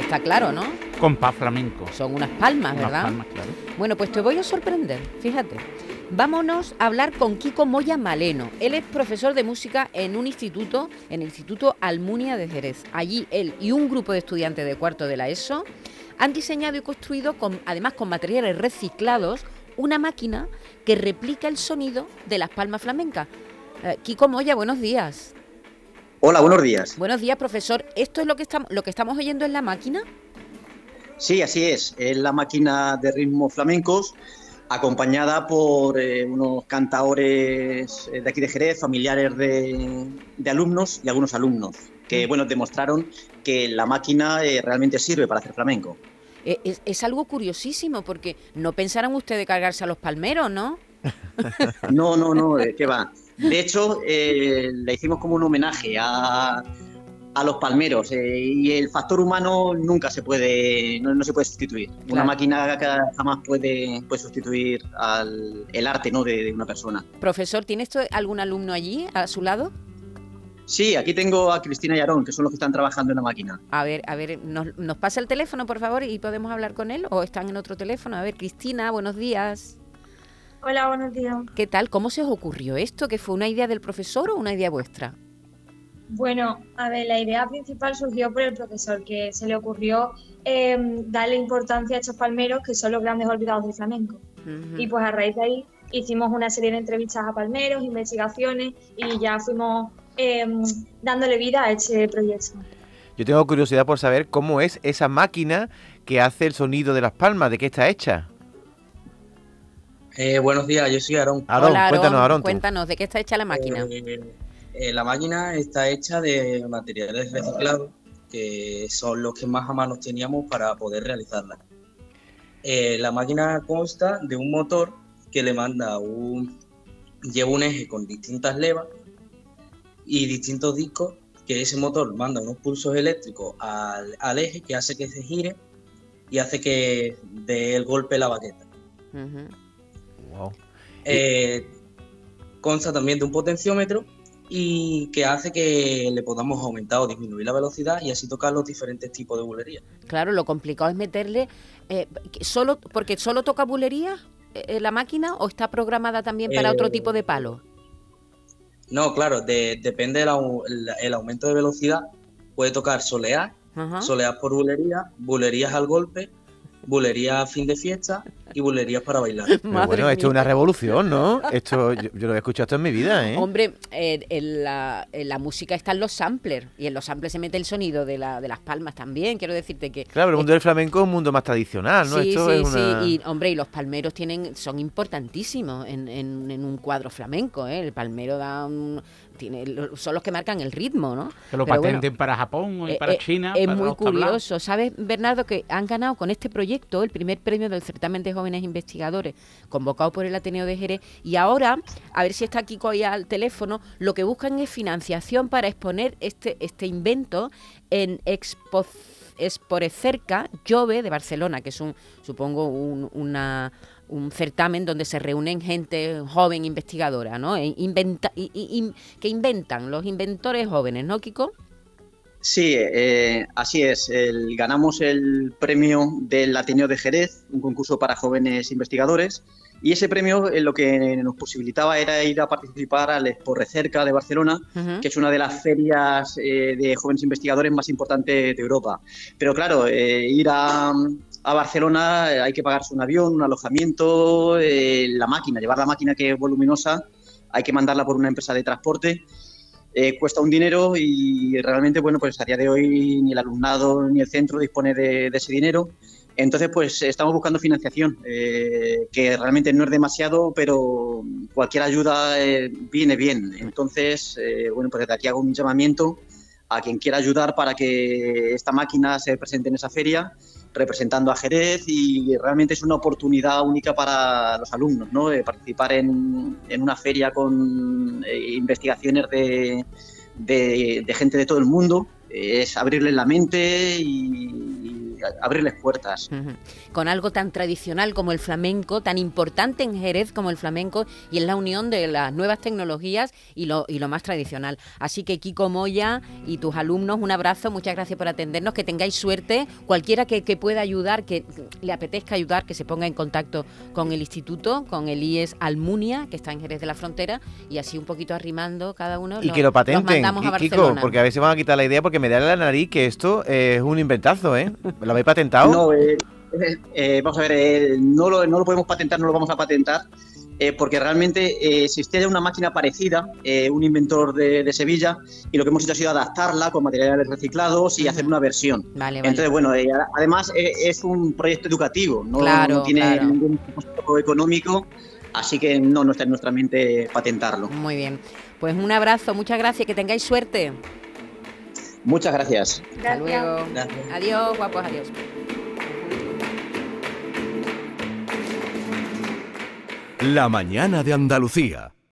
Está claro, ¿no? Compás flamenco. Son unas palmas, Unas ¿verdad? palmas, claro. Bueno, pues te voy a sorprender, fíjate. Vámonos a hablar con Kiko Moya Maleno. Él es profesor de música en un instituto, en el Instituto Almunia de Jerez. Allí él y un grupo de estudiantes de cuarto de la ESO han diseñado y construido, con, además con materiales reciclados, una máquina que replica el sonido de las palmas flamencas. Eh, Kiko Moya, buenos días. Hola, buenos días. Buenos días, profesor. ¿Esto es lo que estamos, lo que estamos oyendo en la máquina? Sí, así es. Es la máquina de ritmos flamencos acompañada por eh, unos cantadores eh, de aquí de Jerez, familiares de, de alumnos y algunos alumnos, que bueno, demostraron que la máquina eh, realmente sirve para hacer flamenco. Eh, Es, es algo curiosísimo porque no pensarán ustedes cargarse a los palmeros, ¿no? No, no, no, ¿qué va? De hecho, eh, le hicimos como un homenaje a, a los palmeros eh, y el factor humano nunca se puede, no, no se puede sustituir. Una máquina jamás puede, puede sustituir al, el arte ¿no? de, de una persona. Profesor, ¿tiene esto algún alumno allí a su lado? Sí, aquí tengo a Cristina y Aarón, que son los que están trabajando en la máquina. A ver, a ver, ¿nos, nos pasa el teléfono, por favor, y podemos hablar con él? ¿O están en otro teléfono? A ver, Cristina, buenos días. Hola, buenos días. ¿Qué tal? ¿Cómo se os ocurrió esto? ¿Que fue una idea del profesor o una idea vuestra? Bueno, a ver, la idea principal surgió por el profesor, que se le ocurrió eh, darle importancia a estos palmeros que son los grandes olvidados del flamenco. Y pues a raíz de ahí hicimos una serie de entrevistas a palmeros, investigaciones y ya fuimos eh, dándole vida a este proyecto. Yo tengo curiosidad por saber cómo es esa máquina que hace el sonido de las palmas, de qué está hecha. Eh, buenos días, yo soy Aarón. Aarón, Hola, Aarón, cuéntanos, Aarón. Cuéntanos, ¿de qué está hecha la máquina? Eh, eh, la máquina está hecha de materiales reciclados, que son los que más a mano teníamos para poder realizarla. Eh, la máquina consta de un motor que le manda un. lleva un eje con distintas levas y distintos discos, que ese motor manda unos pulsos eléctricos al, al eje que hace que se gire y hace que dé el golpe la baqueta. Wow. Eh, consta también de un potenciómetro y que hace que le podamos aumentar o disminuir la velocidad y así tocar los diferentes tipos de bulería. Claro, lo complicado es meterle... eh, solo ¿Porque solo toca bulería eh, la máquina o está programada también para otro Eh, tipo de palo? No, claro, de- depende del el, el aumento de velocidad. Puede tocar solear, Ajá. solear por bulería, bulerías al golpe, bulerías a fin de fiesta y bulerías para bailar. Pero bueno, esto es una revolución, ¿no? Esto yo, yo lo he escuchado esto en mi vida, ¿eh? Hombre, eh, en, la, en la música están los samplers y en los samplers se mete el sonido de, la, de las palmas también. Quiero decirte que Claro, el mundo del flamenco es un mundo más tradicional, ¿no? sí, esto sí, es una... sí. Y, hombre, y los palmeros tienen son importantísimos en, en- en un cuadro flamenco. ¿eh? El palmero da un- tiene, lo- son los que marcan el ritmo, ¿no? Que lo Pero bueno, patenten para Japón y eh, para eh, China. Es para muy curioso. ¿Sabes, Bernardo, que han ganado con este proyecto el primer premio del certamen de jóvenes investigadores convocado por el Ateneo de Jerez? Y ahora, a ver si está Kiko ahí al teléfono, lo que buscan es financiación para exponer este, este invento en Expo Esporecerca Jove de Barcelona, que es un, supongo, un, una un certamen donde se reúnen gente joven investigadora, ¿no? E inventa- que inventan, los inventores jóvenes, ¿no, Kiko? Sí, eh, así es. El- ganamos el premio del Ateneo de Jerez, un concurso para jóvenes investigadores. Y ese premio eh, lo que nos posibilitaba era ir a participar al Expo Recerca de Barcelona, que es una de las ferias eh, de jóvenes investigadores más importantes de Europa. Pero claro, eh, ir a, a Barcelona eh, hay que pagarse un avión, un alojamiento, eh, la máquina, llevar la máquina que es voluminosa, hay que mandarla por una empresa de transporte. Eh, cuesta un dinero y realmente, bueno, pues a día de hoy ni el alumnado ni el centro dispone de, ese dinero. Entonces, pues estamos buscando financiación, eh, que realmente no es demasiado, pero cualquier ayuda eh, viene bien. Entonces, bueno, pues desde aquí hago un llamamiento a quien quiera ayudar para que esta máquina se presente en esa feria, representando a Jerez y realmente es una oportunidad única para los alumnos, ¿no? Eh, participar en, en una feria con eh, investigaciones de, de- de gente de todo el mundo, eh, es abrirles la mente y, y abrirles puertas. Con algo tan tradicional como el flamenco, tan importante en Jerez como el flamenco, y es la unión de las nuevas tecnologías y lo, y lo más tradicional. Así que Kiko Moya y tus alumnos, un abrazo, muchas gracias por atendernos, que tengáis suerte, cualquiera que, que pueda ayudar, que le apetezca ayudar, que se ponga en contacto con el instituto, con el IES Almunia, que está en Jerez de la Frontera, y así un poquito arrimando cada uno. Y que lo los patenten, mandamos a Ki- Kiko, Barcelona. porque a veces van a quitar la idea porque me da la nariz que esto es un inventazo, ¿eh? ¿Lo habéis patentado? No, eh, eh, vamos a ver, eh, no, lo, no lo podemos patentar, no lo vamos a patentar, eh, porque realmente eh, existía ya una máquina parecida, eh, un inventor de, de Sevilla, y lo que hemos hecho ha sido adaptarla con materiales reciclados y hacer una versión. Vale, vale. Entonces, bueno, eh, además eh, es un proyecto educativo, no, Claro, no tiene claro. ningún propósito económico, así que no, no está en nuestra mente patentarlo. Muy bien. Pues un abrazo, muchas gracias, que tengáis suerte. Muchas gracias. Hasta luego. Gracias. Adiós, guapos, adiós. La mañana de Andalucía.